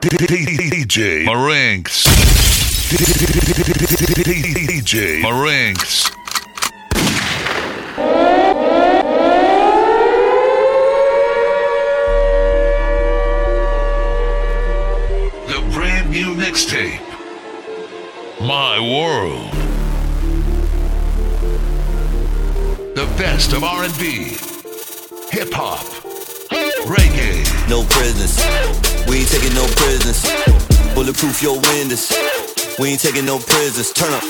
DJ Marinks. DJ Marinks. The brand new mixtape. My World. The best of R&B, hip hop, reggae. No prisoners. We ain't taking no prisoners. Bulletproof your windows. We ain't taking no prisoners. Turn up.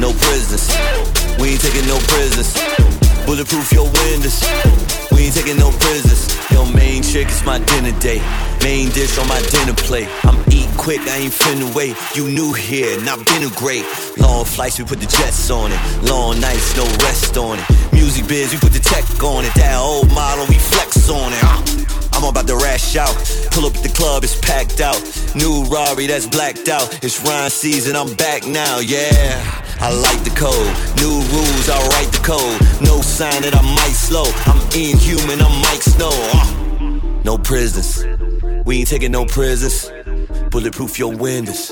No prisoners. We ain't taking no prisoners. Bulletproof your windows. We ain't taking no prisoners. Yo, main chick is my dinner date. Main dish on my dinner plate. I'm eat quick, I ain't finna wait. You new here, not been a great. Long flights, we put the jets on it. Long nights, no rest on it. Music biz, we put the tech on it. That old model, we flex on it. I'm about to rash out. Pull up at the club, it's packed out. New Rari that's blacked out. It's Ryan season, I'm back now, yeah. I like the code. New rules, I write the code. No sign that I might slow. I'm inhuman, I'm Mike Snow. Uh. No prisoners. We ain't taking no prisoners. Bulletproof your windows.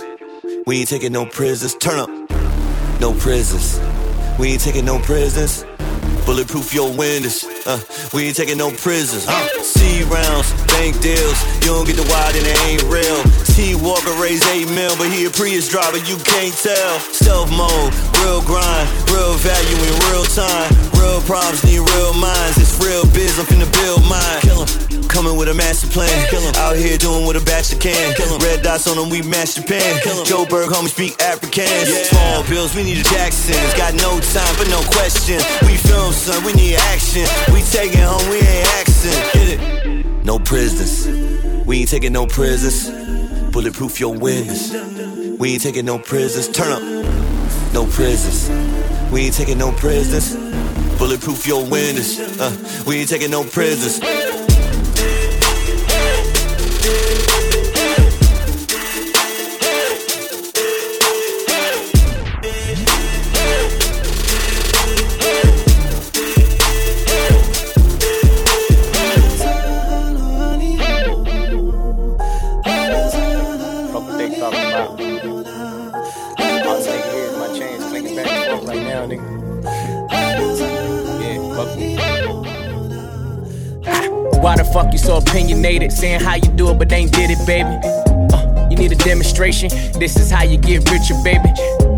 We ain't taking no prisoners. Turn up. No prisoners. We ain't taking no prisoners. Bulletproof your windows. Uh, we ain't taking no prisoners. Uh, C rounds, bank deals. You don't get the wide and it ain't real. T Walker raised 8 mil, but he a Prius driver, you can't tell. Stealth mode, real grind, real value in real time. Real problems need real minds. It's real biz, I'm finna build mine. Kill 'em. Coming with a master plan. Out here doing what a bachelor can. Red dots on them, we match Japan. Joburg, homie, speak Afrikaans. Yeah. Small bills, we need a Jackson. It's got no time for no question. We film, son, we need action. We taking home, we ain't accent. Get it? No prisoners. We ain't taking no prisoners. Bulletproof your windows. We ain't taking no prisoners. Turn up. No prisoners. We ain't taking no prisoners. Bulletproof your windows. Uh, we ain't taking no prisoners. So opinionated? Saying how you do it, but they ain't did it, baby. Uh, you need a demonstration. This is how you get richer, baby.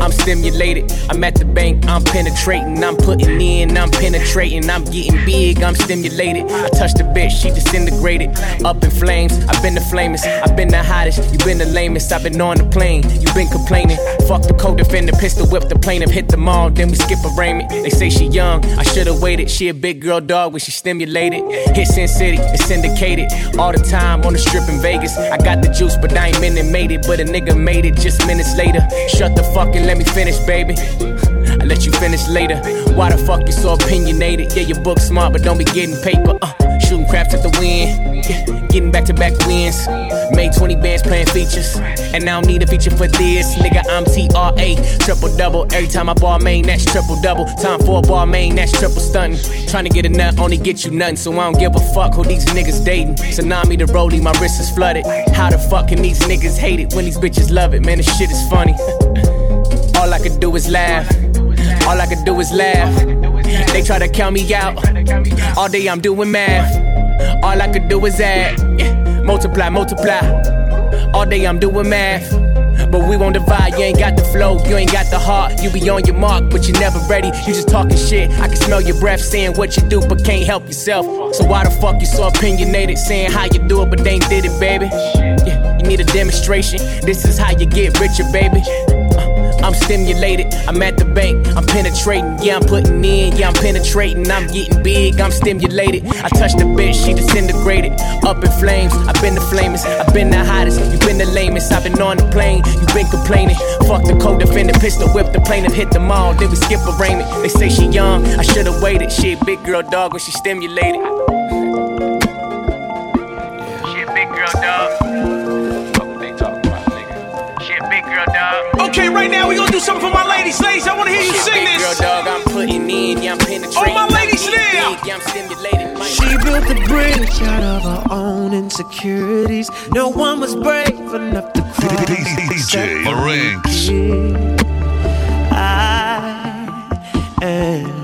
I'm stimulated. I'm at the bank, I'm penetrating. I'm putting in, I'm penetrating. I'm getting big, I'm stimulated. I touched the bitch, she disintegrated. Up in flames, I've been the flamest. I've been the hottest, you've been the lamest. I've been on the plane, you've been complaining. Fuck the co-defender, pistol whip the plaintiff, hit the mall, then we skip arraignment. They say she young, I should've waited. She a big girl dog when she stimulated. Hit Sin City, it's syndicated. All the time on the strip in Vegas. I got the juice, but I ain't minute made it. But a nigga made it just minutes later. Shut the fuck and let me finish, baby. I let you finish later. Why the fuck you so opinionated? Yeah, your book smart, but don't be getting paper. Uh, shooting craps at the wind. Yeah, getting back to back wins. Made 20 bands playing features. And I don't need a feature for this. Nigga, I'm TRA. Triple double. Every time I ball main, that's triple double. Time for a ball main, that's triple stunting. Trying to get a nut, only get you nothing. So I don't give a fuck who these niggas dating. Tsunami the rollie, my wrist is flooded. How the fuck can these niggas hate it when these bitches love it? Man, this shit is funny. All I could do is laugh. All I could do is laugh. They try to count me out. All day I'm doing math. All I could do is add. Multiply, multiply. All day I'm doing math. But we won't divide, you ain't got the flow, you ain't got the heart. You be on your mark, but you never ready. You just talking shit. I can smell your breath saying what you do, but can't help yourself. So why the fuck you so opinionated, saying how you do it, but ain't did it, baby? Yeah, you need a demonstration. This is how you get richer, baby. I'm stimulated. I'm at the bank. I'm penetrating. Yeah, I'm putting in. Yeah, I'm penetrating. I'm getting big. I'm stimulated. I touched the bitch. She disintegrated. Up in flames. I've been the flamest. I've been the hottest. You've been the lamest. I've been on the plane. You've been complaining. Fuck the co-defendant. Pistol whip the plaintiff. Hit them all. Then we skip arraignment. They say she young. I should've waited. She a big girl dog when she stimulated. Right now we gonna do something for my ladies. Ladies, I wanna hear you sing this. girl dog. I'm putting in. Yeah, I'm penetrating. All my I'm ladies getting there. Yeah, I'm stimulated. She built a bridge out of her own insecurities. No one was brave enough to cross. DJ Marinx. I am,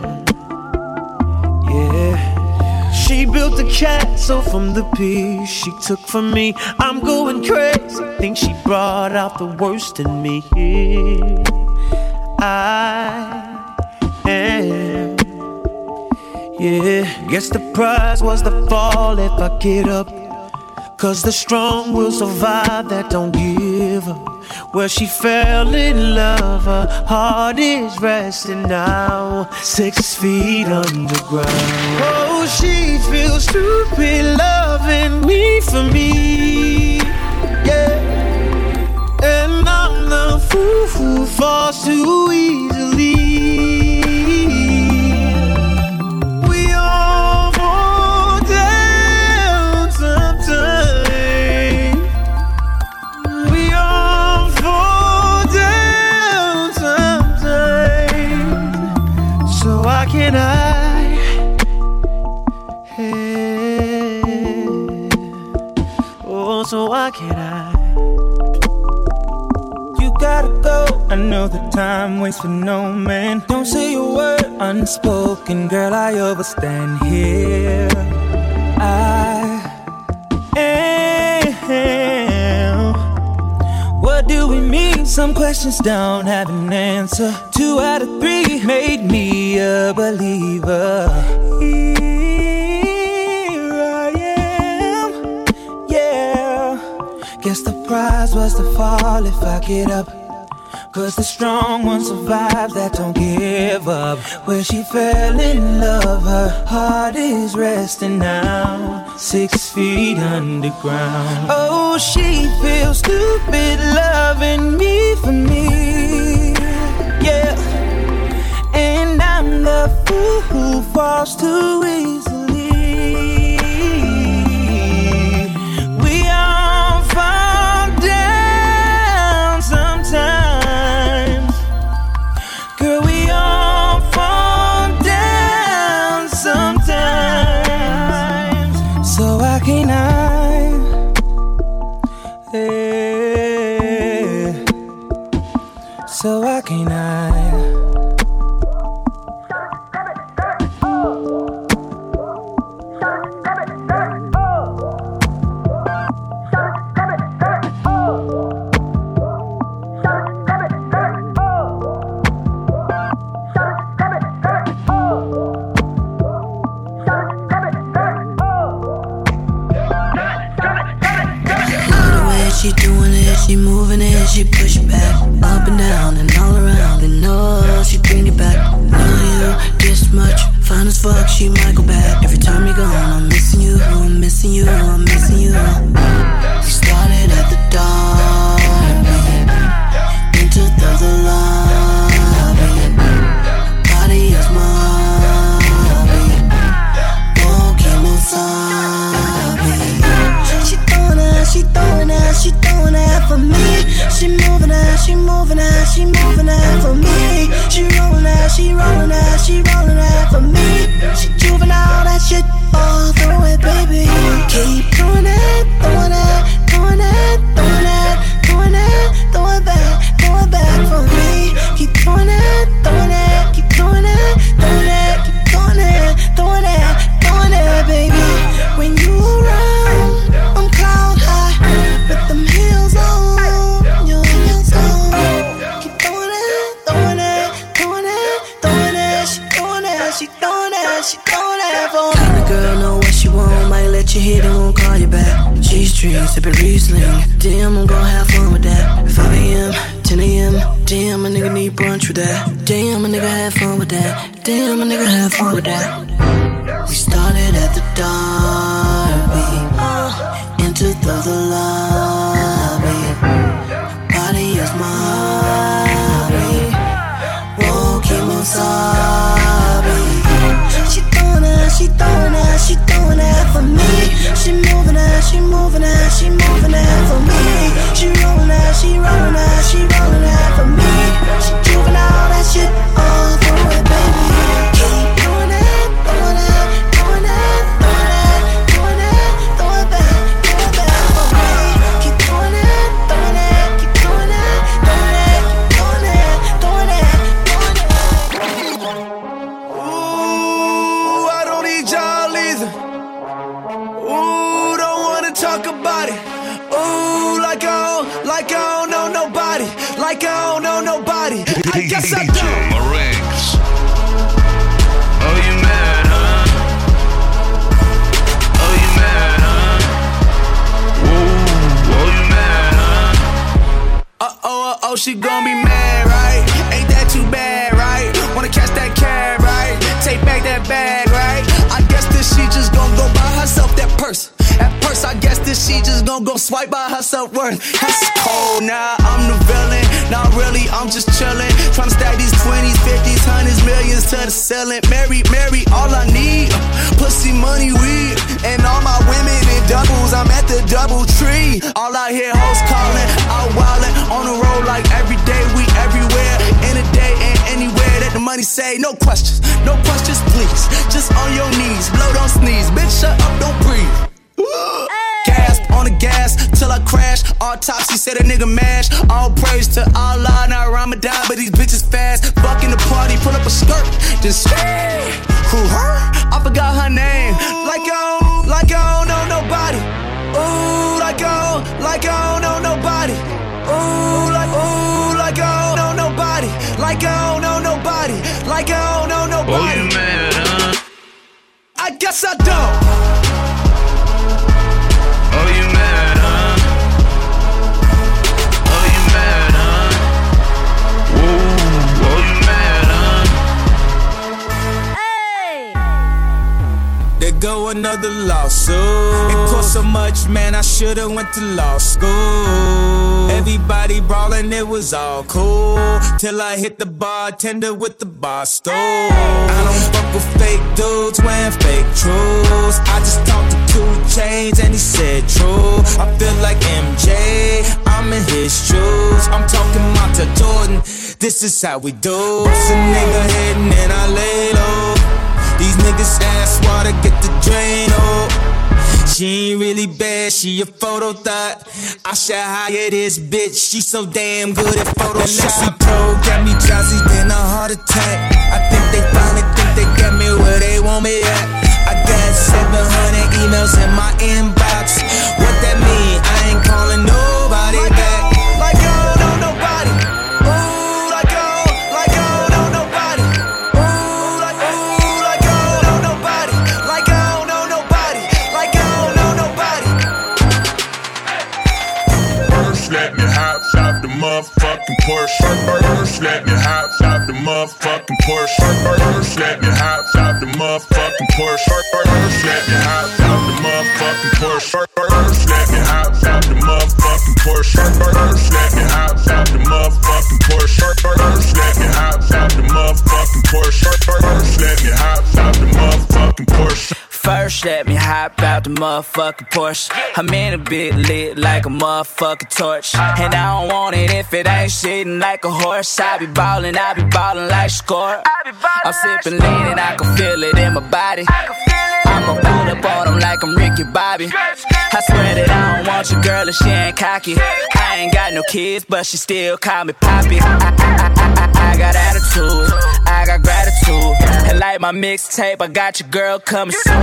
built a castle from the piece she took from me. I'm going crazy. Think she brought out the worst in me. I am. Yeah, guess the prize was the fall if I get up. Cause the strong will survive that don't give up. Where she fell in love, her heart is resting now. Six feet underground. Oh, she feels stupid loving me for me. Yeah. And I'm the fool who falls too easily. Know the time waits for no man. Don't say a word unspoken, girl. I overstand here. I am. What do we mean? Some questions don't have an answer. Two out of three made me a believer. Here I am. Yeah. Guess the prize was to fall if I get up. Cause the strong ones survive that don't give up. Where she fell in love, her heart is resting now. Six feet underground. Oh, she feels stupid loving me for me. Yeah. And I'm the fool who falls too easily. That. Damn, a nigga have fun with that. Damn, a nigga have fun with that. We started at the Derby, into the, lobby. Body is my hobby. Whoa, Kimosabi. She throwing that, she throwing that, she throwing that for me. She moving that, she moving that, she moving that for me. She rolling that, she rolling that, gon' go swipe by herself worth. That's cold now, I'm the villain. Not really, I'm just chillin'. Tryna stack these 20s, 50s, hundreds, millions to the ceiling. Mary, Mary, all I need. Pussy, money, weed. And all my women in doubles, I'm at the double tree. All I hear hoes calling, out wildin', on the road like every day, we everywhere. In a day and anywhere that the money say. No questions, no questions, please. Just on your knees, blow, don't sneeze. Bitch, shut up, don't breathe. Autopsy said a nigga mash. All praise to Allah, not Ramadan, but these bitches fast. Fucking the party, pull up a skirt, then stay. Who her? I forgot her name. Like I don't, like I don't know nobody. Ooh, like I don't, like I don't know nobody. Ooh, like ooh, like I don't know nobody. Like I don't know nobody. Like I don't know Oh, nobody. you mad, huh? I guess I don't. Go another lawsuit. It cost so much, man. I should've went to law school. Everybody brawling, it was all cool. Till I hit the bartender with the bar stool. I don't fuck with fake dudes wearing fake truths. I just talked to 2 Chainz and he said true. I feel like MJ, I'm in his shoes. I'm talking Montell Jordan. This is how we do. Bust nigga head and I lay low. These niggas ask water, get the drain, oh. She ain't really bad, she a photo thought. I should hire this bitch, she so damn good at Photoshop. She pro got me drowsy, then a heart attack. I think they finally think they got me where they want me at. I got 700 emails in my inbox. What that mean? I ain't calling nobody let me hop out the motherfucking Porsche. Let me hop out the motherfucking Porsche. Let me hop out the motherfucking Porsche. The motherfucking Porsche. I'm in a bit lit like a motherfucking torch. And I don't want it if it ain't shitting like a horse. I be ballin', I be ballin' like score. I'm sippin' lean and I can feel it in my body. I'ma pull up on them like I'm Ricky Bobby. I swear that I don't want your girl if she ain't cocky. I ain't got no kids, but she still call me Poppy. I, I, I, I, got attitude, I got gratitude. And like my mixtape, I got your girl coming soon.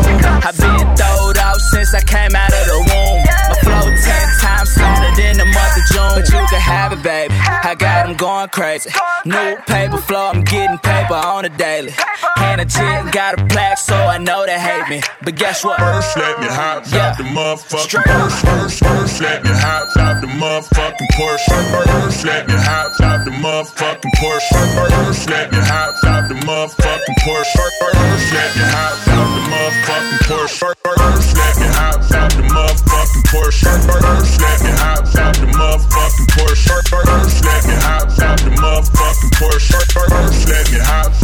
I've been throwed off since I came out of the womb. My flow ten times stronger than the month of June. But you can have it, baby. I got them going crazy. New paper flow, I'm getting paper on a daily. And a chick got a plaque, so I know they hate me. But guess what? First, let me hop out the motherfucking Porsche. First, first, let me hop out the motherfucking Porsche. First, let me hop out the motherfucking Porsche. First, let me hop out the motherfucking Porsche. First, let me hop out the motherfucking Porsche. First, let me hop out the motherfucking Porsche. First, let me hop out the motherfucking Porsche. First, let me hop out the motherfucking Porsche. First, let me hop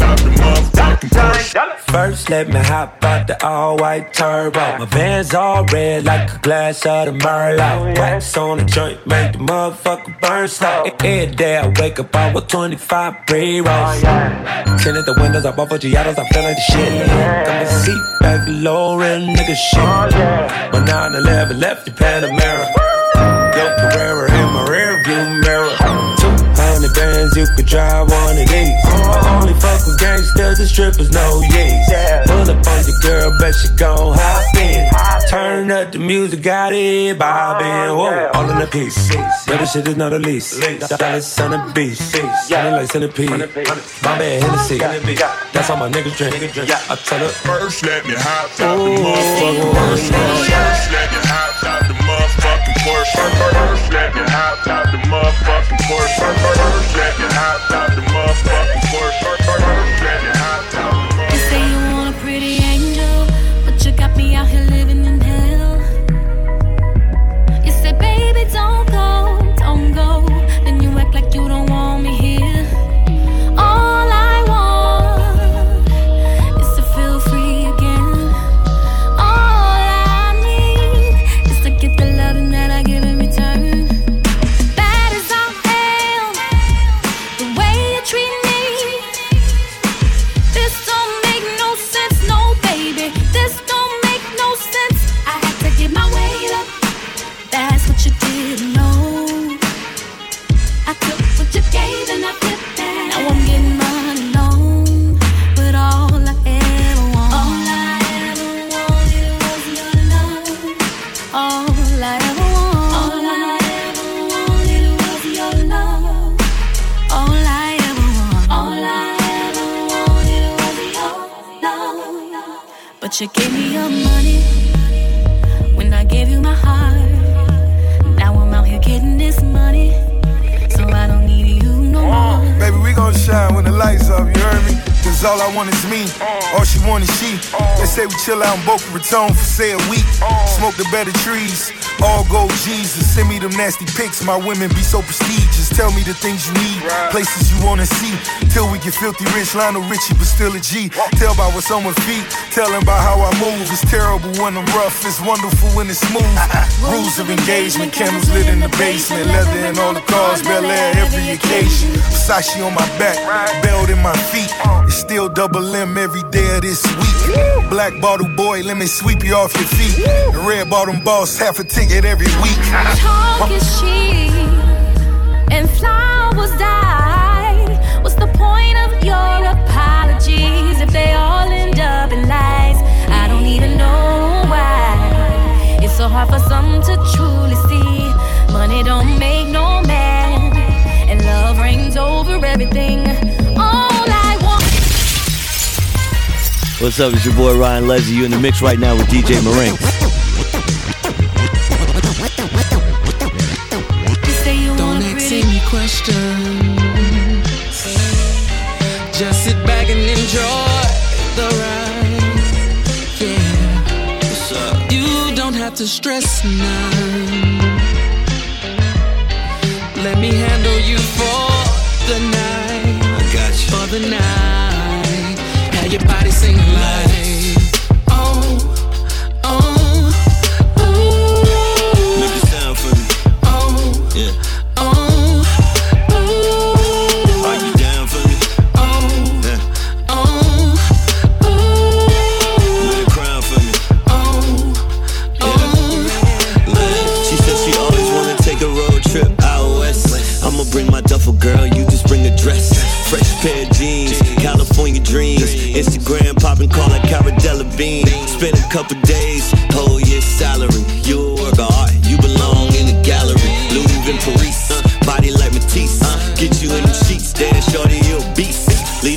First, let me hop out the all white turbo. My van's all red like a glass of the Merlot. Oh, Wax on the joint, make the motherfucker burn slow. Oh. Every day I wake up, I with 25 pre rolls. Oh, Tinted the windows, I bought for Giados, I feel like the shit. Got my seat back low, real nigga shit. My 9 11 left the Panamera. You could drive one of these. I only fuck with gangsters and strippers, no yees. Pull up on your girl, bet she gon' hop in. Turn up the music, got it bobbing. Whoa, all in the piece. Yeah, this shit is not a lease. Dallas on the beach. Sounding like centipede. My bad Hennessy. That's all my niggas drink. I tell her. Oh, oh, oh, First, let me hop out the motherfucking Porsche. First, let me hop out the motherfucking Porsche. First, let me motherfucking Porsche. First, let me hop out the motherfucking Porsche. Cause all I want is me, all she want is she. They say we chill out in Boca Raton for say a week. Smoke the better trees, all gold Jesus. Send me them nasty pics, my women be so prestigious. Tell me the things you need, places you wanna see. Till we get filthy rich, Lionel Richie, but still a G. Tell by what's on my feet, tell them about how I move. It's terrible when I'm rough, it's wonderful when it's smooth. Rules of engagement, candles lit in the basement, leather in all the cars, Bel Air every occasion. Versace on my back, belt in my feet. It's still double M every day of this week. Black bottle boy, let me sweep you off your feet. The red bottom boss, half a ticket every week. Talk is cheap and flowers die. What's the point of your apologies if they all end up in lies? I don't even know why. It's so hard for some to truly see. Money don't make no man, and love reigns over everything. What's up? It's your boy Ryan Leslie. You in the mix right now with DJ Marine. You say you Don't ask pretty questions. Just sit back and enjoy the ride. Yeah. What's up? You don't have to stress none. Let me handle you for the night. I got you. For the night. Have your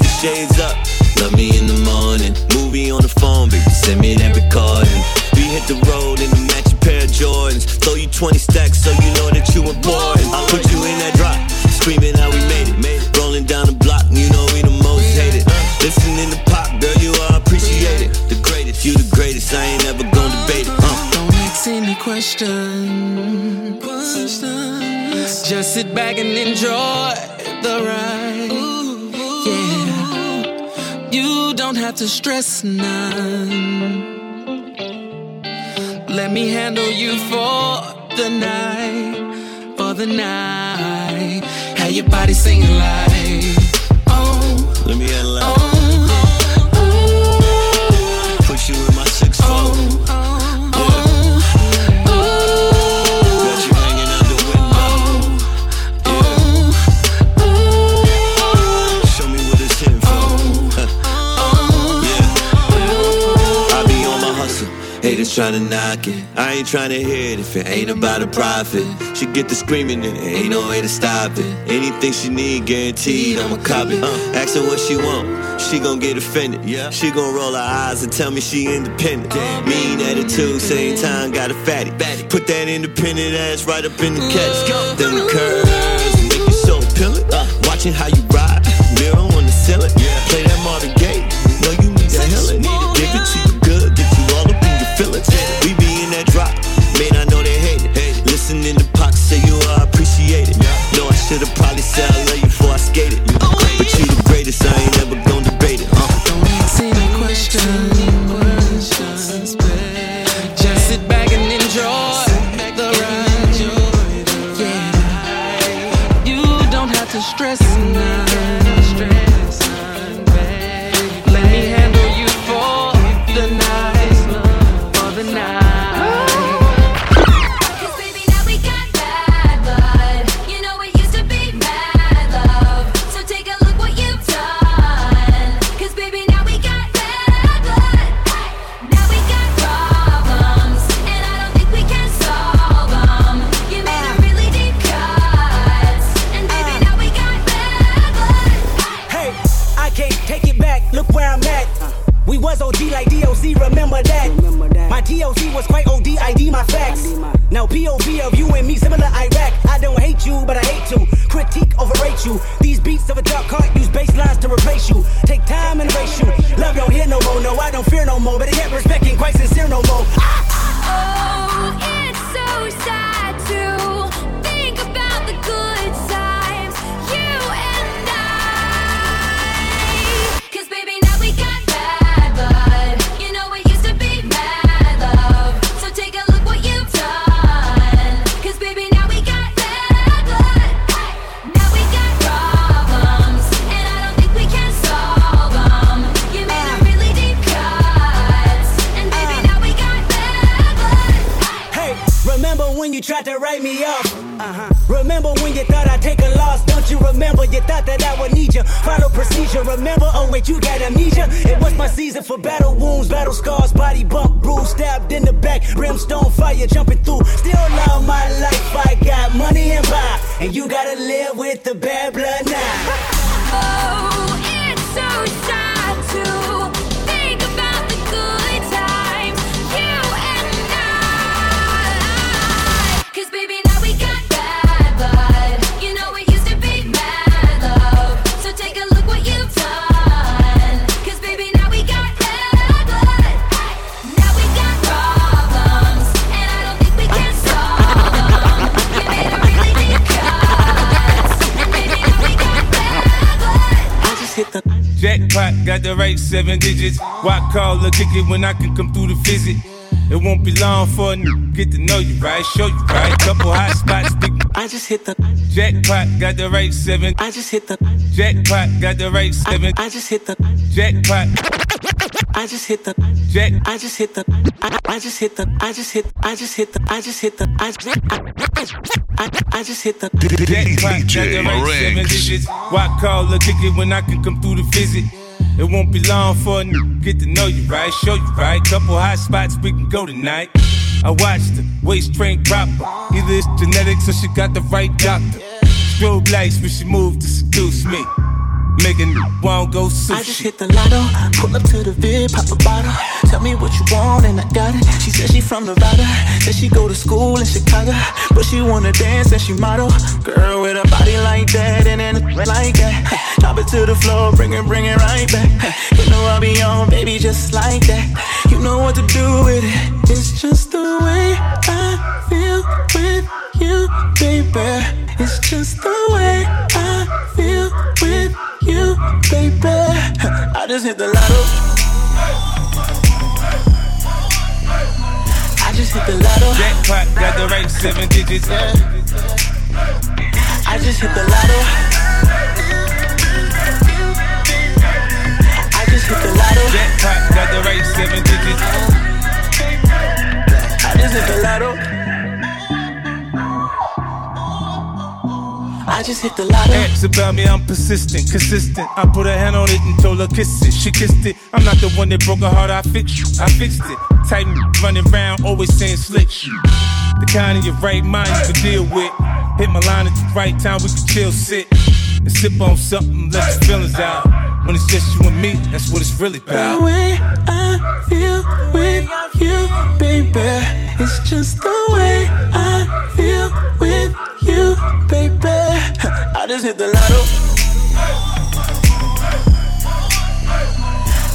the shades up. Love me in the morning. Movie on the phone, baby. Send me that recording. We hit the road in a matching pair of Jordans. Throw you 20 stacks so you know that you were born. I put you in that drop, screaming how we made it. Rolling down the block, you know we the most hated. Listening to pop, girl, you are appreciated. The greatest, you the greatest. I ain't ever gonna debate it. Uh. Don't ask any questions. Just sit back and enjoy the ride. Ooh have to stress none. Let me handle you for the night. For the night. Have your body singing like. Oh, Let me handle that. oh, oh, oh. Put you in my six four. oh, oh Haters tryna knock it. I ain't tryna hear it if it ain't about a profit. She get the screaming and ain't no way to stop it. Anything she need, guaranteed, I'ma cop it. Uh, ask her what she want. She gon' get offended. Yeah. She gon' roll her eyes and tell me she independent. Mean attitude, same time got a fatty. Put that independent ass right up in the catch. Them curves make you so appealing. Watching how you ride, mirror on the ceiling. Should've probably said I love you before I skated. But you the greatest, I ain't never gonna debate it. Uh. Don't ask any questions. Just sit back and enjoy the ride. Yeah. You don't have to stress none. Got the right seven digits. Why call or kick it when I can come through the visit? It won't be long for a n- get to know you, right? Show you, right? Couple hot spots, big. I just hit the Jackpot, got the right seven. I just hit the Jackpot, got the right seven. I just hit the Jackpot, I just hit the Jack. I just hit the I, I just hit the I just hit I just hit the I just hit the I just I, I, I just hit the Jackpot, got the right seven digits. Why call or kick it when I can come through the visit? It won't be long for a n- get to know you, right? Show you, right? Couple hot spots, we can go tonight. I watched her, waist train proper. Either it's genetics or she got the right doctor. Strobe lights when she moved to seduce me. Making won't go sushi. I just hit the lotto, pull up to the vid, pop a bottle. Tell me what you want and I got it. She said she from Nevada, said she go to school in Chicago, but she wanna dance and she model. Girl with a body like that and then like that. Drop it to the floor, bring it, bring it right back. You know I'll be on, baby, just like that. You know what to do with it. It's just the way I feel with you, baby. It's just the way I feel with baby. I just hit the lotto. I just hit the lotto. Jackpot got the right seven digits. Yeah. I just hit the lotto. I just hit the lotto. Jackpot got the right seven digits. I just hit the lotto. I just hit the lotto. Ask about me, I'm persistent, consistent. I put a hand on it and told her kiss it. She kissed it. I'm not the one that broke her heart. I fixed you. I fixed it. Tight running around, always saying slick. shit. The kind of your right mind you can deal with. Hit my line at the right time, we can chill, sit and sip on something, let your feelings out. When it's just you and me, that's what it's really about. The way I feel with you, baby, it's just the way I feel with you, baby. I just hit the lotto.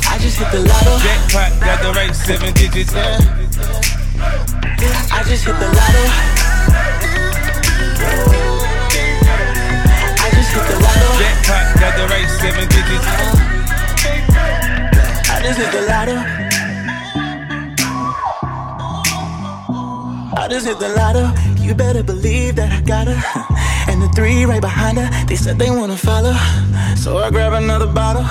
I just hit the lotto. Jackpot got the right seven digits. Yeah. I just hit the lotto. Got the right seven digits. I just hit the lotto. I just hit the lotto. You better believe that I got her. And the three right behind her, they said they wanna follow. So I grab another bottle.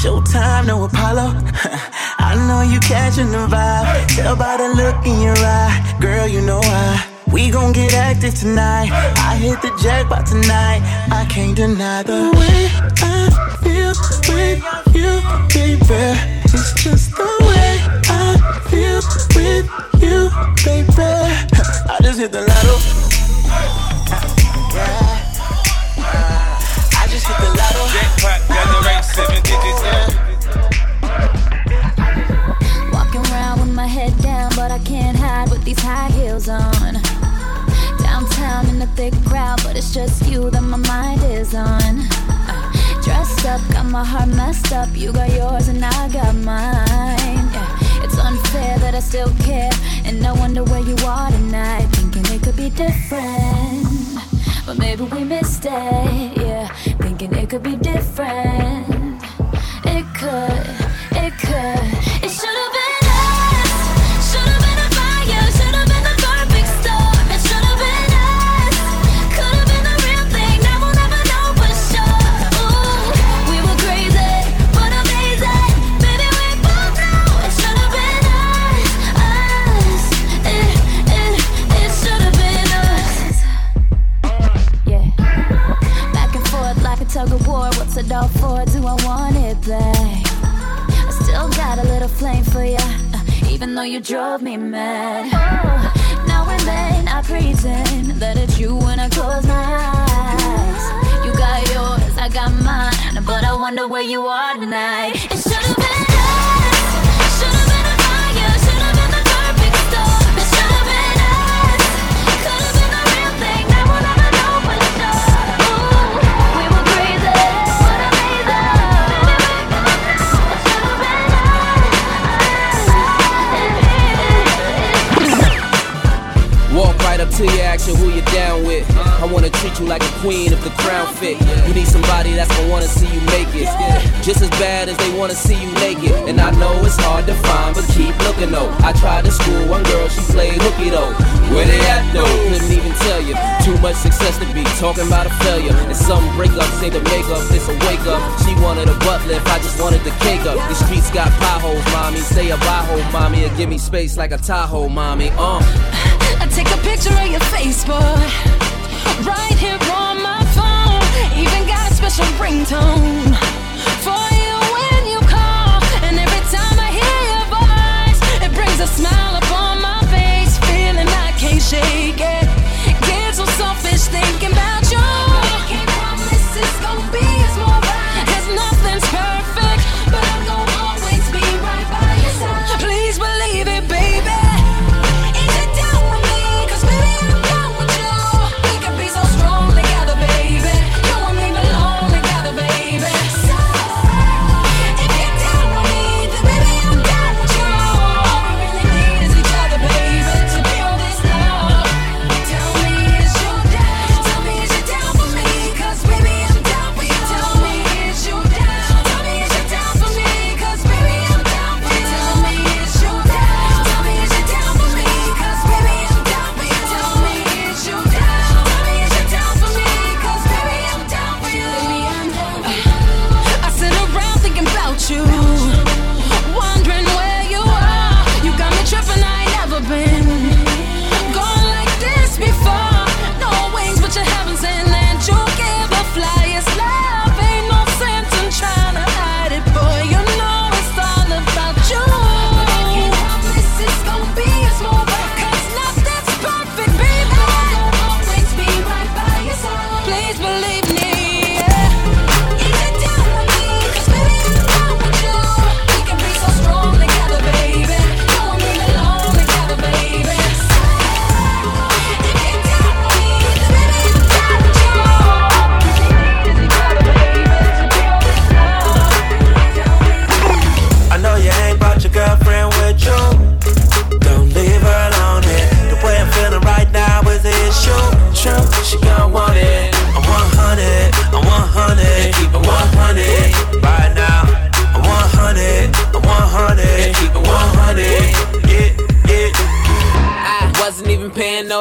Showtime, no Apollo. I know you catching the vibe. Tell by the look in your eye. Girl, you know why. We gon' get active tonight. I hit the jackpot tonight. I can't deny the way I feel with you, baby. It's just the way I feel with you, baby. I just hit the lotto. I just hit the lotto. Jackpot got the right seven digits. Walking around with my head down, but I can't hide with these high heels on. Downtown in the thick crowd, but it's just you that my mind is on. Uh, dressed up, got my heart messed up. You got yours and I got mine. Yeah. It's unfair that I still care, and I wonder where you are tonight. Thinking it could be different, but maybe we missed it. Yeah, thinking it could be different. It could, you drove me mad. Oh, now and then I pretend that it's you when I close my eyes. You got yours, I got mine, but I wonder where you are tonight. It To you, you who you down with. I wanna treat you like a queen if the crown fit. You need somebody that's gonna wanna see you make it. Just as bad as they wanna see you naked. And I know it's hard to find, but keep looking though. I tried to school one girl, she played hooky though. Where they at though? Couldn't even tell you. Too much success to be talking about a failure. And some breakup say the makeup, it's a wake up. She wanted a butt lift, I just wanted the cake up. The streets got potholes, mommy. Say a bye hole, mommy, or give me space like a Tahoe, mommy. Uh. Take a picture of your face, boy. Right here on my phone. Even got a special ringtone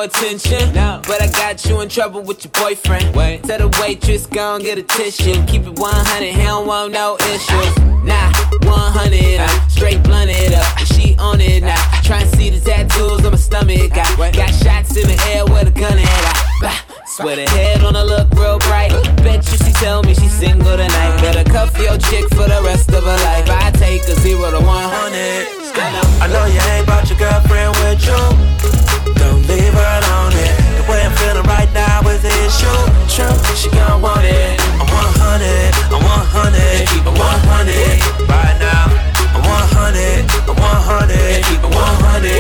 attention. No. But I got you in trouble with your boyfriend. Wait. Tell the waitress, go and get a tissue. Keep it 100, he don't want no issues. Nah, 100, uh, straight it up. She on it now. Try and see the tattoos on my stomach. Got, got shots in the air with a gun at. I, Swear the head on her look real bright. Bet you she tell me she's single tonight. Better cuff your chick for the rest of her life. I take a zero to one hundred. I know you ain't brought your girlfriend with you. Don't leave her on it. The way I'm feeling right now is the issue. True, she gon' want it. I'm 100, I'm 100, keep it 100 right now. I'm 100, I'm 100, keep it 100.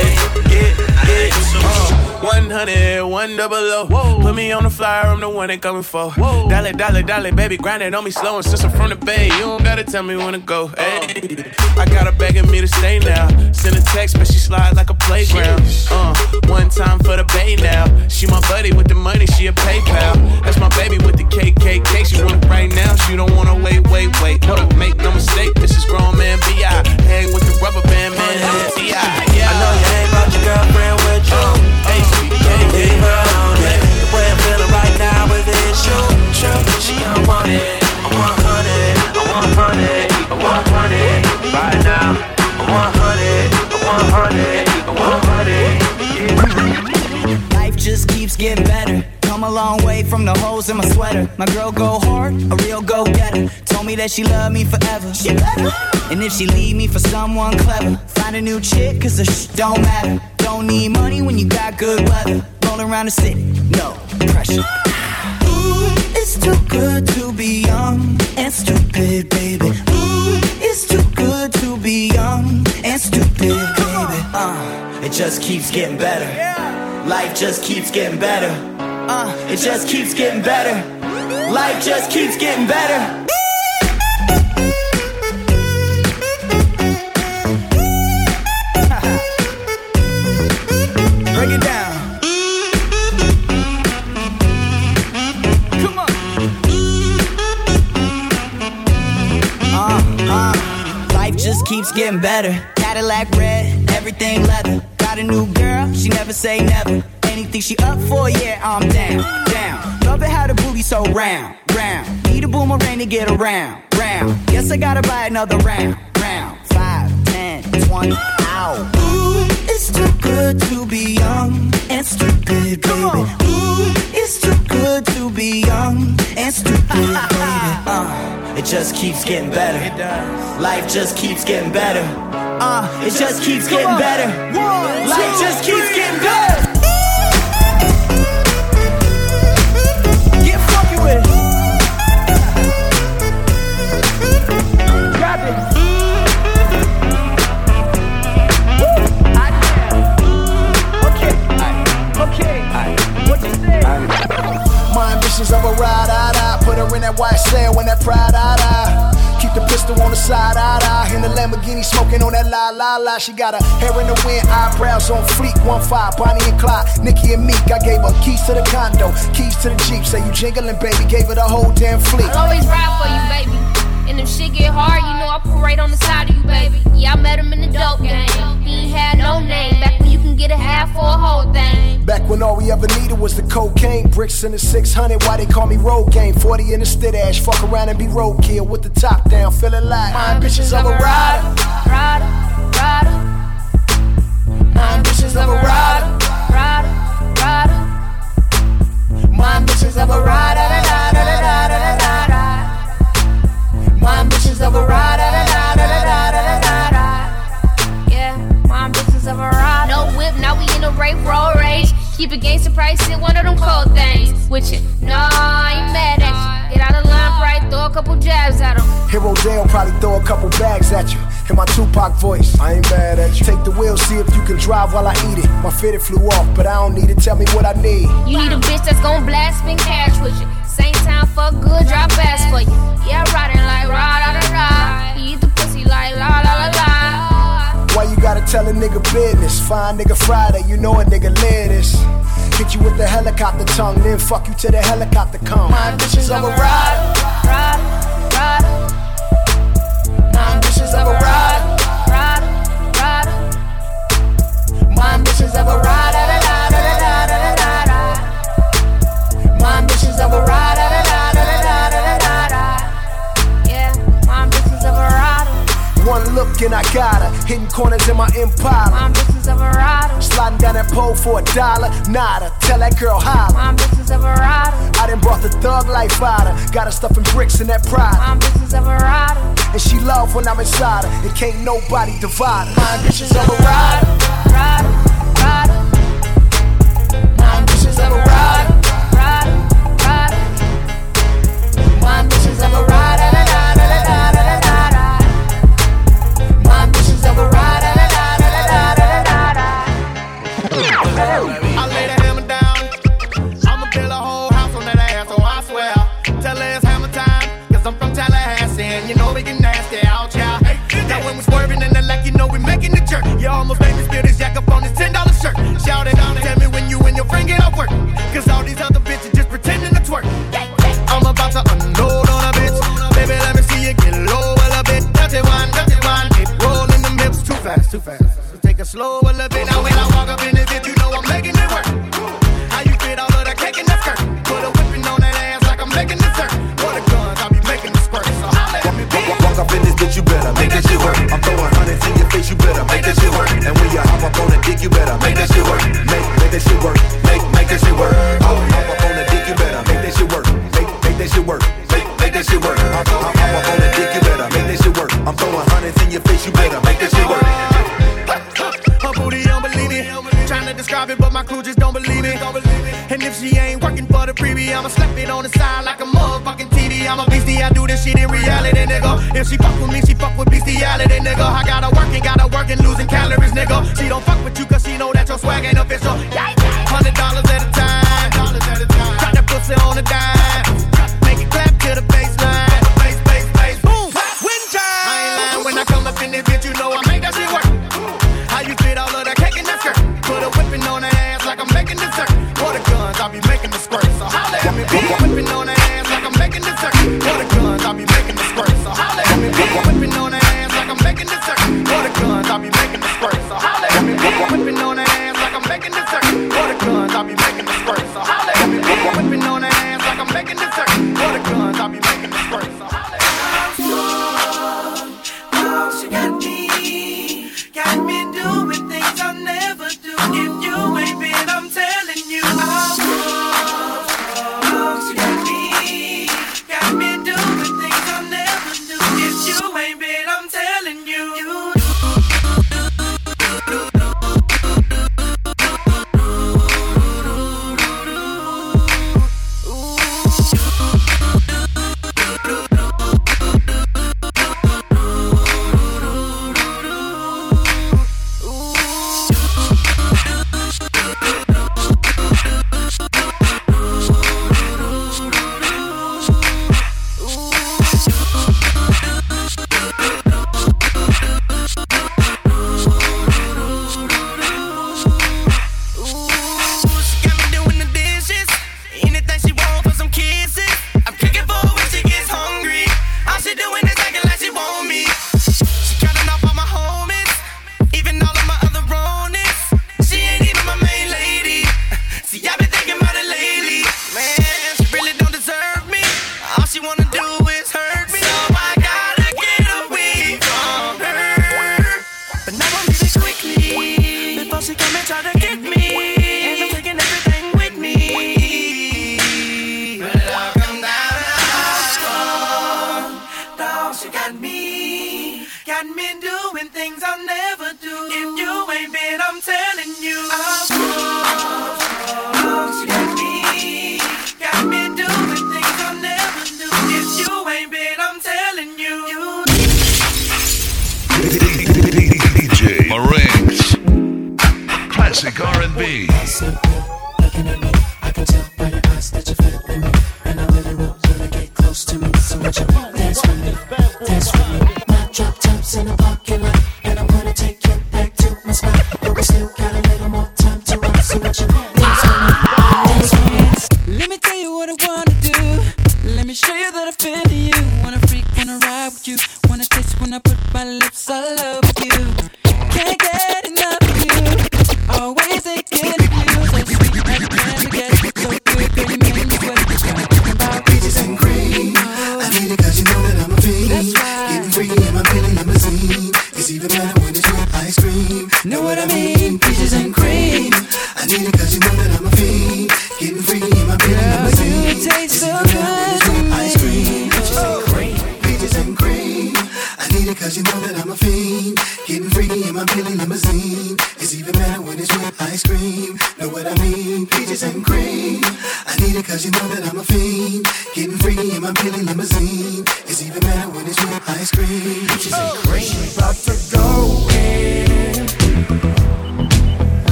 Yeah, yeah. Uh. 100, one double O. Put me on the flyer, I'm the one they coming for. Whoa. Dollar, dollar, dollar, baby, grind it on me slow. And since I'm from the bay, you don't gotta tell me when to go. Hey, I got her begging me to stay now. Send a text, but she slide like a playground. Uh, one time for the bay now. She my buddy with the money, she a PayPal. That's my baby with the KKK. She want it right now, she don't wanna wait, wait, wait. Hold up, make no mistake, this is grown man B.I. Hang with the rubber band man, T.I. Yeah. I know you ain't brought your girlfriend Hey, don't leave her it. The way I'm feeling right now is the issue. True, she want it. I'm 100, I'm 100, I'm 100 right now. I'm 100, I'm 100, I'm 100. Yeah. Life just keeps getting better. Come a long way from the holes in my sweater. My girl go hard, a real go getter. Told me that she love me forever. She better. And if she leave me for someone clever, find a new chick, cause the sh don't matter. Don't need money when you got good weather. Roll around the city, no pressure. Ooh, it's too good to be young and stupid, baby. Ooh, it's too good to be young and stupid, baby. Uh, it just keeps getting better. Life just keeps getting better. Uh, it just keeps getting better. Life just keeps getting better. Getting better. Cadillac red, everything leather. Got a new girl, she never say never. Anything she up for, yeah, I'm down, down. Love it how the booty so round, round. Need a boomerang to get around, round. Guess I gotta buy another round, round. Five, ten, twenty, ow. Ooh, it's too good to be young and stupid, baby. Ooh, it's too good to be young and stupid, baby. Uh, it just keeps getting better. It does. Life just keeps getting better. Uh, it just keeps getting better. Life just keeps getting better. Ambitions of a ride, I die. Put her in that white cell when that pride, I die. Keep the pistol on the side, I die. In the Lamborghini smoking on that la la la. She got her hair in the wind, eyebrows on fleek. One five, Bonnie and Clyde, Nikki and Meek. I gave her keys to the condo, keys to the Jeep. Say you jingling, baby. Gave her the whole damn fleet. I'll always ride for you, baby. And if shit get hard, you know I put right on the side of you, baby. Yeah, I met him in the dope game. He ain't had no name. Back when you can get a half for a whole thing. Back when all we ever needed was the cocaine, bricks in the 600. Why they call me road game? 40 in the stid ash. Fuck around and be roadkill with the top down, feeling like my ambitions of a rider. Rider, rider. My ambitions of a rider. Rider, rider. My ambitions of a rider. My ambitions of a rider. da, da, da, da, da, da, da. Yeah, my ambitions of a ride. No whip, now we in a rape road rage. Keep a gangster price in one of them cold things. With you, no, I ain't mad at you. Get out of line, right? Throw a couple jabs at him. Hero Dale probably throw a couple bags at you. In my Tupac voice, I ain't mad at you. Take the wheel, see if you can drive while I eat it. My fitted flew off, but I don't need it. Tell me what I need. You need a bitch that's gon' blast spin cash with you. Same time, fuck good, drop fast for you. Yeah, riding like ride, ride, ride. He eat the pussy like la, la, la, la. Why you gotta tell a nigga business? Fine nigga Friday, you know a nigga live this. Hit you with the helicopter tongue, then fuck you till the helicopter come. My ambitions of a rider. Rider, rider. My ambitions of a rider. My ambitions of a. One look and I got her. Hidden corners in my empire. My bitch is a Verado. Sliding down that pole for a dollar. Nada. Tell that girl holla. My bitch is a Verado. I done brought the thug life out of. Got her stuffing bricks in that pride. My bitch is a Verado. And she love when I'm inside her. And can't nobody divide her. My bitch is a Verado. Rider, rider. My bitch is a Verado. Y'all almost made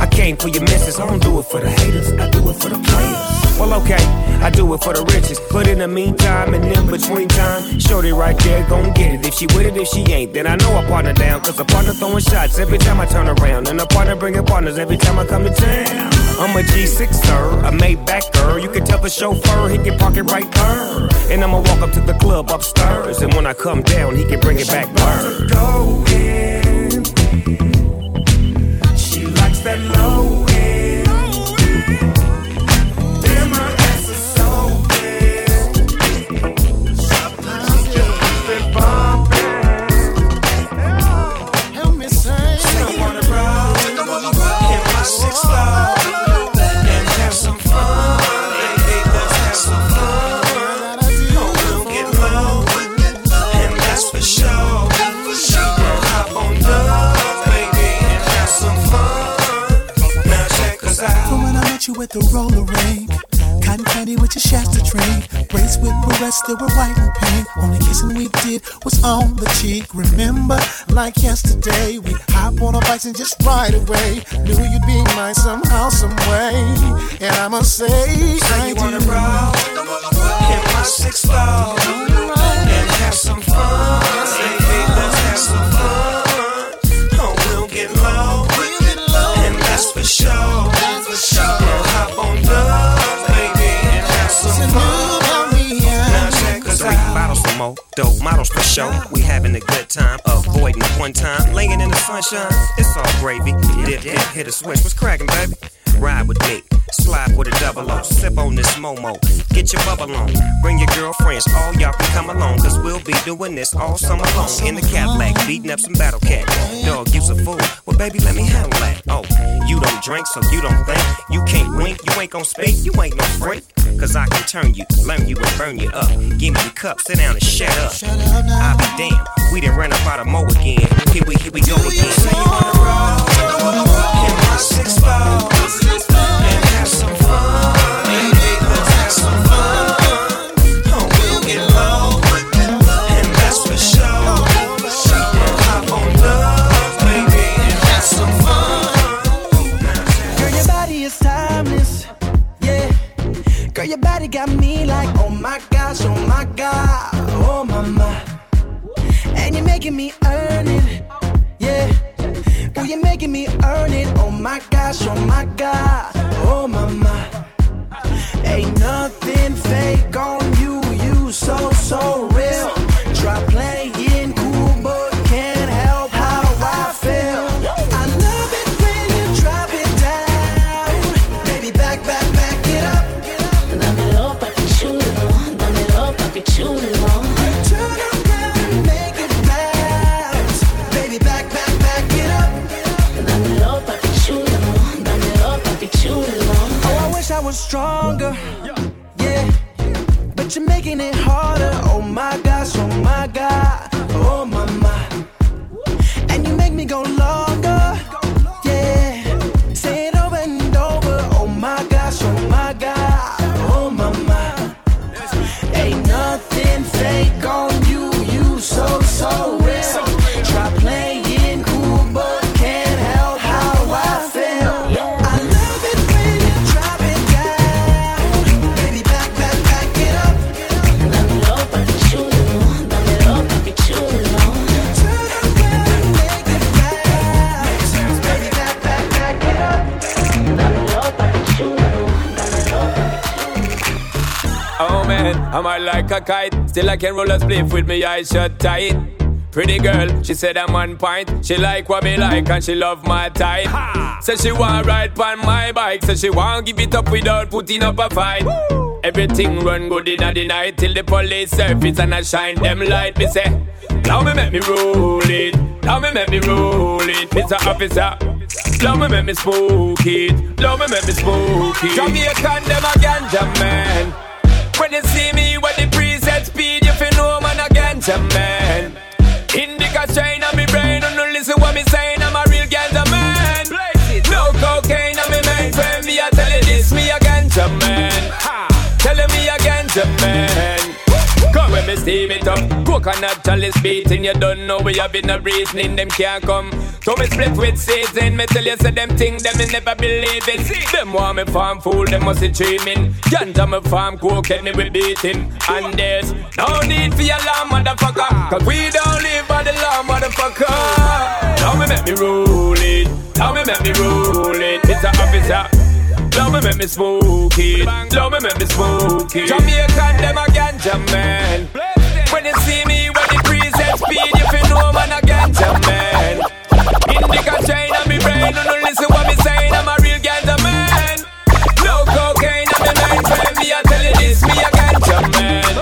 I came for your missus. I don't do it for the haters, I do it for the players. Well, okay, I do it for the riches. But in the meantime, and in between time, Shorty right there gon' get it. If she with it, if she ain't, then I know I partner down. Cause a partner throwing shots every time I turn around. And a partner bringing partners every time I come to town. I'm a G6, sir, a Maybach girl. You can tell the chauffeur he can park it right there. And I'ma walk up to the club upstairs. And when I come down, he can bring it back word. Go in. Roller rink. Cotton candy with your Shasta drink. Braids with barrettes that were white and pink. Only kissing we did was on the cheek. Remember, like yesterday, we hop on our bikes and just ride away. Knew you'd be mine somehow, some way. And I'ma say, Say I you wanna do. roll in my six ball and have some fun. Baby, let's have some fun. And that's for sure. We'll hop on love, baby, and have some fun. Now check us Three bottles for more, dope models for show. We having a good time, avoiding one time, laying in the sunshine. It's all gravy. Dip, dip, hit a switch. What's cracking, baby? Ride with me, slide with a double O. Sip on this Momo, get your bubble on. Bring your girlfriends, all y'all can come along. Cause we'll be doing this all summer long. In the Cadillac, beating up some battle cat. Dog, you's a fool. Well, baby, let me handle that. Oh, you don't drink, so you don't think. You can't wink, you ain't gon' speak, you ain't no freak. Cause I can turn you, learn you, and burn you up. Give me the cup, sit down and shut up. I'll be damned, we done ran up out of Mo again. Here we, here we go again. My gosh, oh my god, oh my my. Wish I'm high like a kite. Still I can roll a spliff with me eyes shut tight. Pretty girl, she said I'm on point. She like what me like and she love my type. Ha! Said she want ride on my bike. Said she want give it up without putting up a fight. Woo! Everything run good in the night till the police surface and I shine them light. Me say, now me make me roll it. Now me make me roll it, Mr. Officer. Love me make me smoke it. Love me make me smoke it. Jamaican them a ganja man. When you see me with the preset speed, you feel no man a man. Indica strain on me brain, no listen what me saying. I'm a real ganja man. No cocaine on me friend. Me a tell you this, me a ganja man. Telling me a ganja man. Me steam it up. Coconut chalice beating, you don't know we have been a reasoning, them can't come. So me split with seeds in, me tell you say them thing, them me never believe it. Them want me farm fool, them must be dreaming. Ganja me farm cocaine, me will beat him. And there's no need for your law, motherfucker. Ah. Cause we don't live by the law, motherfucker. Now me make me roll it. Now me make me roll it. It's a officer. Love me, make me smoke it. Love me, make me smoke it. Jamaican, them a ganja man. When you see me, when the breeze at speed, you feel no man a ganja man. Indica chain on me brain, no, no listen what me saying, I'm a real ganja man. No cocaine on me mind, friend, me I tell you this, me a ganja man.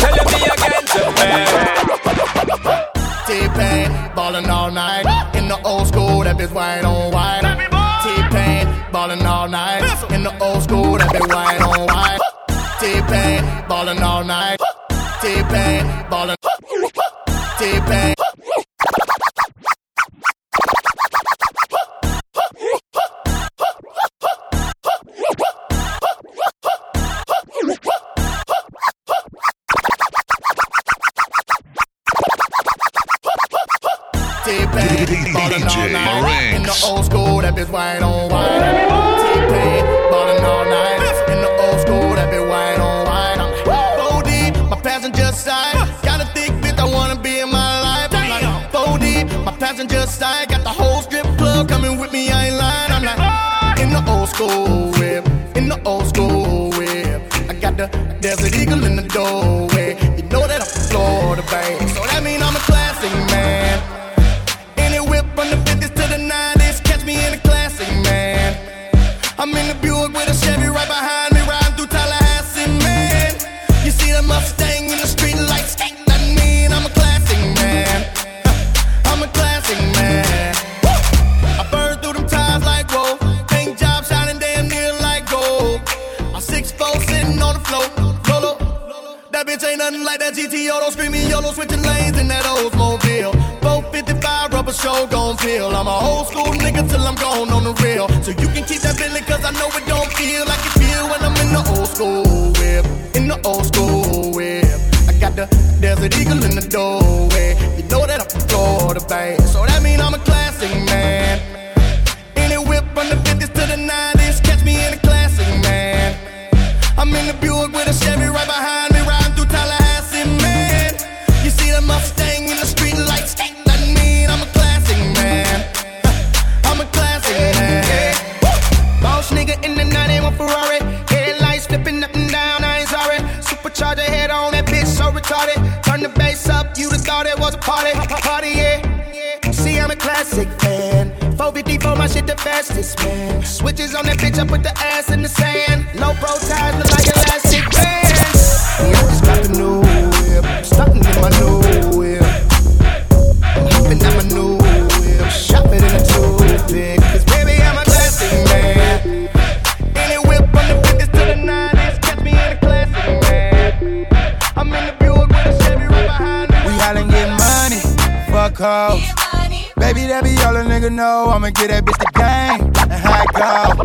Tell me a ganja man. T-Pain, ballin' all night, in the old school, that bitch white on white all night. In the old school, that be white on white. T-Pain, ballin' all night. T-Pain, ballin'. T-Pain. Retarded. Turn the bass up, you'd have thought it was a party. Party, yeah. See, I'm a classic fan. 450 for my shit the fastest, man. Switches on that bitch, I put the ass in the sand. Low pro ties look like elastic bands. Yeah, I just got the new whip. Stunting in my new whip. Baby, that be all a nigga know. I'ma get that bitch the gang and it go.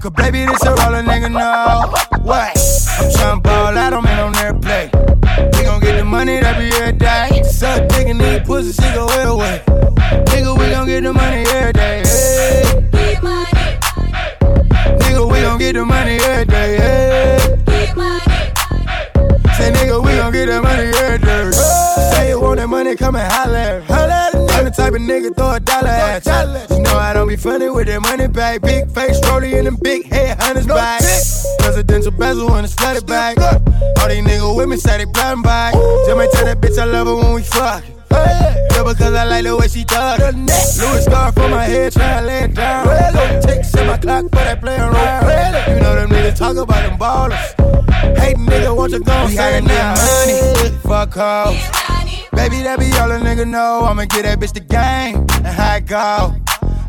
Cause baby, this a all a nigga know. What? I'm tryna ball out, I'm on their play. We gon' get the money, that be every day. Suck dick and eat pussy, she go way away. Nigga, we gon' get the money every day. Hey. Nigga, we gon' get the money every day. Hey. Say nigga, we gon' get that money every day. Say you want that money, come and holler. Holler type of nigga throw a dollar at you. You know I don't be funny with that money bag. Big face, rollie, and them big head hunters bag. Presidential bezel when it's flooded bag. All these niggas with me say they blind by. May tell that bitch I love her when we fuck. Yeah, because I like the way she it. Louis scarf on my head, try to lay it down. Tick, set my clock for that play around. You know them niggas talk about them ballers. Hate nigga, want you gon' say now. money, fuck hoes. Baby, that be all a nigga know. I'ma get that bitch the game and high it go.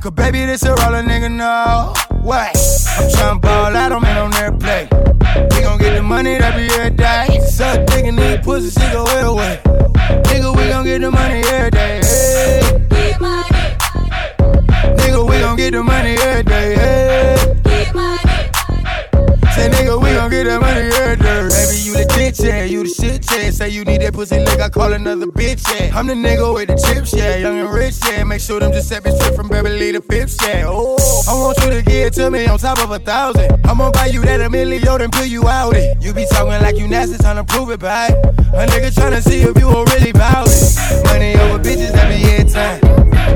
Cause baby, this a all a nigga know. What? I'm tryna ball out, I'm in on play. We gon' get the money, that be every day. Suck dick and eat pussy, she go way away. Nigga, we gon' get the money every day. Hey. Nigga, we gon' get the money every day. Hey. Say nigga, we gon' get that money Call another bitch, yeah. I'm the nigga with the chips, yeah. Young and rich, yeah. Make sure them Giuseppe straight from Beverly to Pips, yeah. Oh, I want you to get to me on top of a thousand. I'ma buy you that a million, then pull you out it. You be talking like you nasty, trying to prove it, babe. A nigga tryna see if you will really bout it. Money over bitches every year time.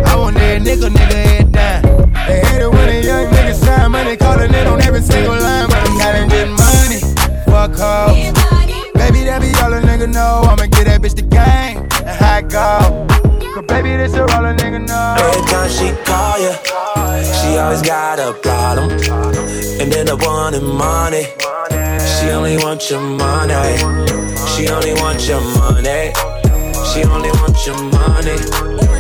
I want that nigga, nigga head down. They hate it when a young nigga sign money, calling it on every single line, but I'm gotta get money. Fuck hoes. Baby, that be all a nigga know. I'ma get that bitch the game and how it go. Cause baby, this a all a nigga know. Every time she call ya, she always got a problem. And then the one in money. She only want your money. She only want your money. She only want your money.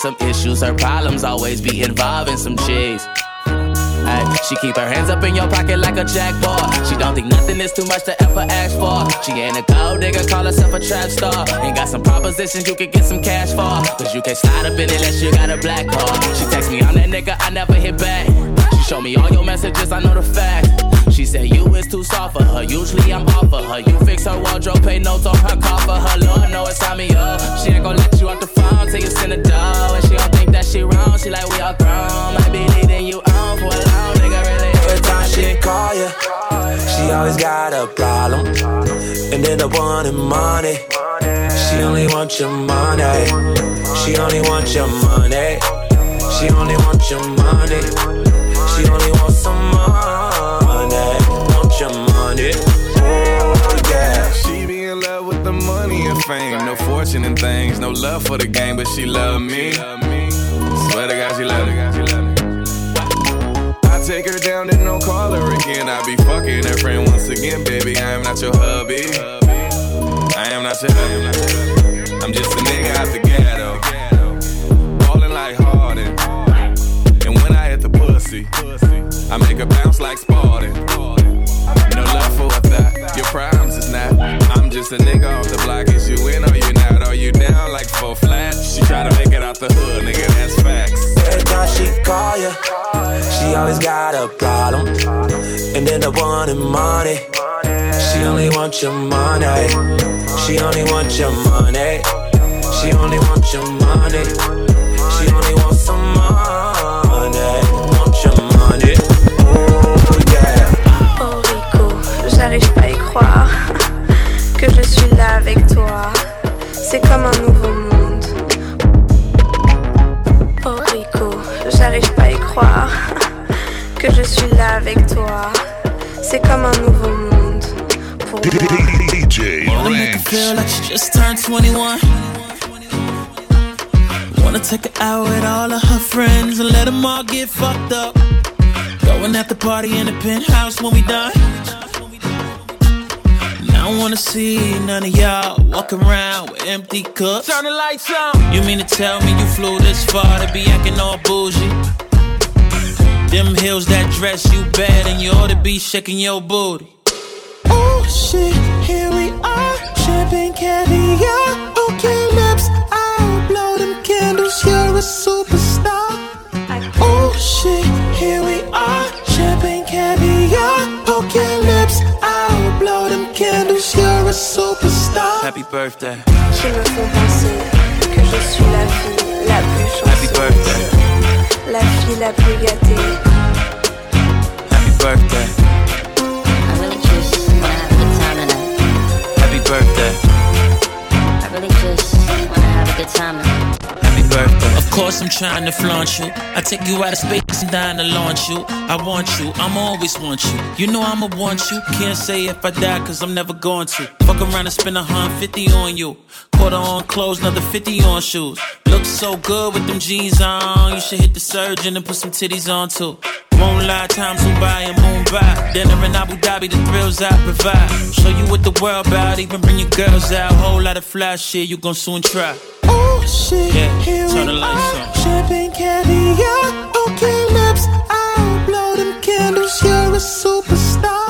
Some issues? Her problems always be involving some chicks. Ay, she keep her hands up in your pocket like a jackpot. She don't think nothing is too much to ever ask for. She ain't a gold digger, call herself a trap star. Ain't got some propositions you can get some cash for. Cause you can't slide up in it unless you got a black card. She text me, I'm that nigga, I never hit back. She show me all your messages, I know the fact. She said you is too soft for her. Usually I'm off for her. You fix her wardrobe, pay notes on her car for her. Lord know it's time me up. She ain't gon' let you off the phone till you send a dough. And she don't think that she wrong. She like we all grown. Might be leading you on for a long nigga. Really, Every time she call ya, she always got a problem. And then the one in money. She only want your money. She only want your money. She only want your money. Fame. No fortune and things. No love for the game, but she love me. Swear to God, she love me. I take her down and don't call her again. I be fucking her friend once again, baby. I am not your hubby. I am not your hubby. I'm just a nigga out the ghetto. Ballin' like Harden. And when I hit the pussy, I make her bounce like Spalding. No love for a thought. Just a nigga off the block. Is you in or you not? Are you down like four flat? She try to make it out the hood, nigga. That's facts. Every time she call ya, she always got a problem. And then the one in money. She only want your money. She only want your money. She only want your money. She only want some money. Want your money. Oh yeah. Oh Rico, j'arrive pas à y croire que je suis là avec toi. C'est comme un nouveau monde. Oh Rico, j'arrive pas à y croire que je suis là avec toi. C'est comme un nouveau monde pour moi. DJ Wanna make her feel like she just turned 21. Wanna take her out with all of her friends and let them all get fucked up. Going at the party in the penthouse when we done. And I don't wanna see none of y'all walking around with empty cups. Turn the lights on. You mean to tell me you flew this far to be acting all bougie? Them heels that dress you bad and you ought to be shaking your booty. Oh shit, here we are, champagne caviar, okay lips, I'll blow them candles, you're a superstar. Oh shit, here we a superstar. Happy birthday. Qui me penser que je suis la fille la plus chanceuse. Happy birthday. La fille la plus gâtée. Happy birthday. Happy birthday. I really just wanna have a good time course, I'm trying to flaunt you. I take you out of space and dying to launch you. I want you, I'm always want you. You know I'ma want you. Can't say if I die, cause I'm never going to. Fuck around and spend a hundred fifty on you. Quarter on clothes, another 50 on shoes. Look so good with them jeans on. You should hit the surgeon and put some titties on too. Won't lie, time zoom by and moon by. Dinner in Abu Dhabi, the thrills I provide. Show you what the world about, even bring your girls out. Whole lot of fly shit, you gon' soon try. Oh shit, Yeah, here turn we the lights are. on. Champagne caviar, okay lips. I'll blow them candles. You're a superstar.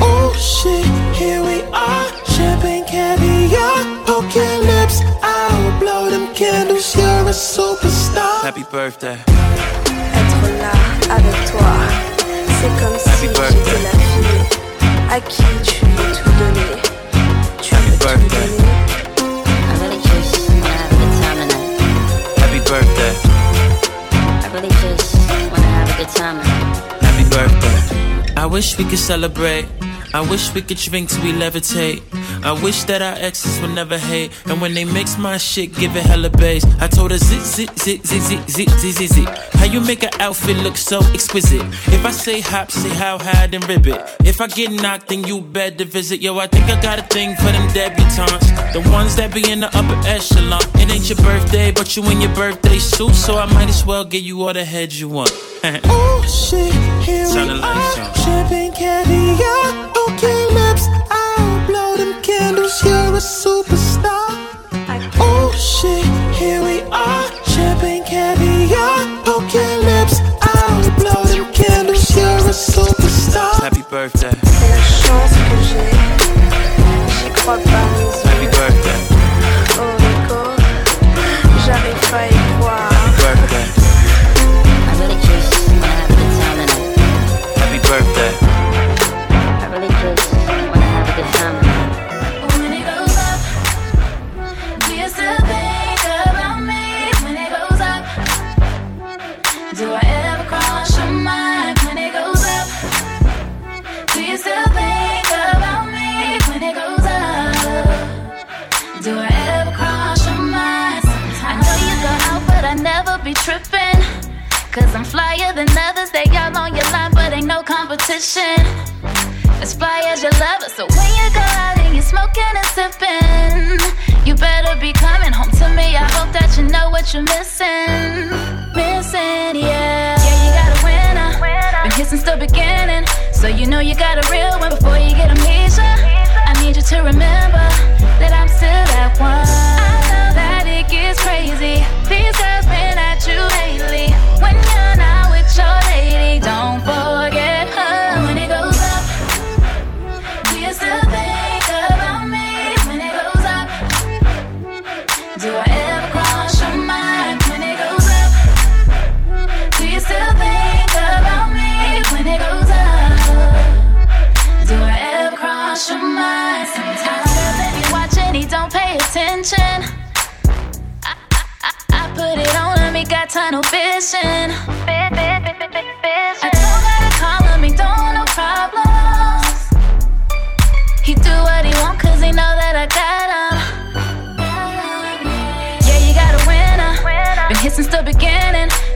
Oh shit, here we are. Champagne caviar, okay lips. I'll blow them candles. You're a superstar. Happy birthday. Être là avec toi, c'est comme si j'étais la fille à qui tu veux tout donner. Tu veux tout donner. I really just wanna have a good time tonight. Happy birthday. I really just wanna have a good time tonight. Happy birthday. I wish we could celebrate. I wish we could drink till we levitate. I wish that our exes would never hate. And when they mix my shit, give it hella bass. I told her zit, zit, zit, zit, zit, zit, zit, zit, zit. How you make an outfit look so exquisite? If I say hop, say how high, then ribbit. If I get knocked, then you better visit. Yo, I think I got a thing for them debutantes. The ones that be in the upper echelon. It ain't your birthday, but you in your birthday suit. So I might as well give you all the heads you want. Oh shit, here Turn we are. Champagne caviar, okay lips. I'll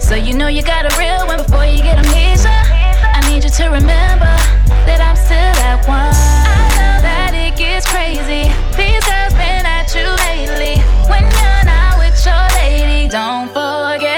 So you know you got a real one before you get amnesia. I need you to remember that I'm still that one. I know that it gets crazy. These girls been at you lately. When you're not with your lady, don't forget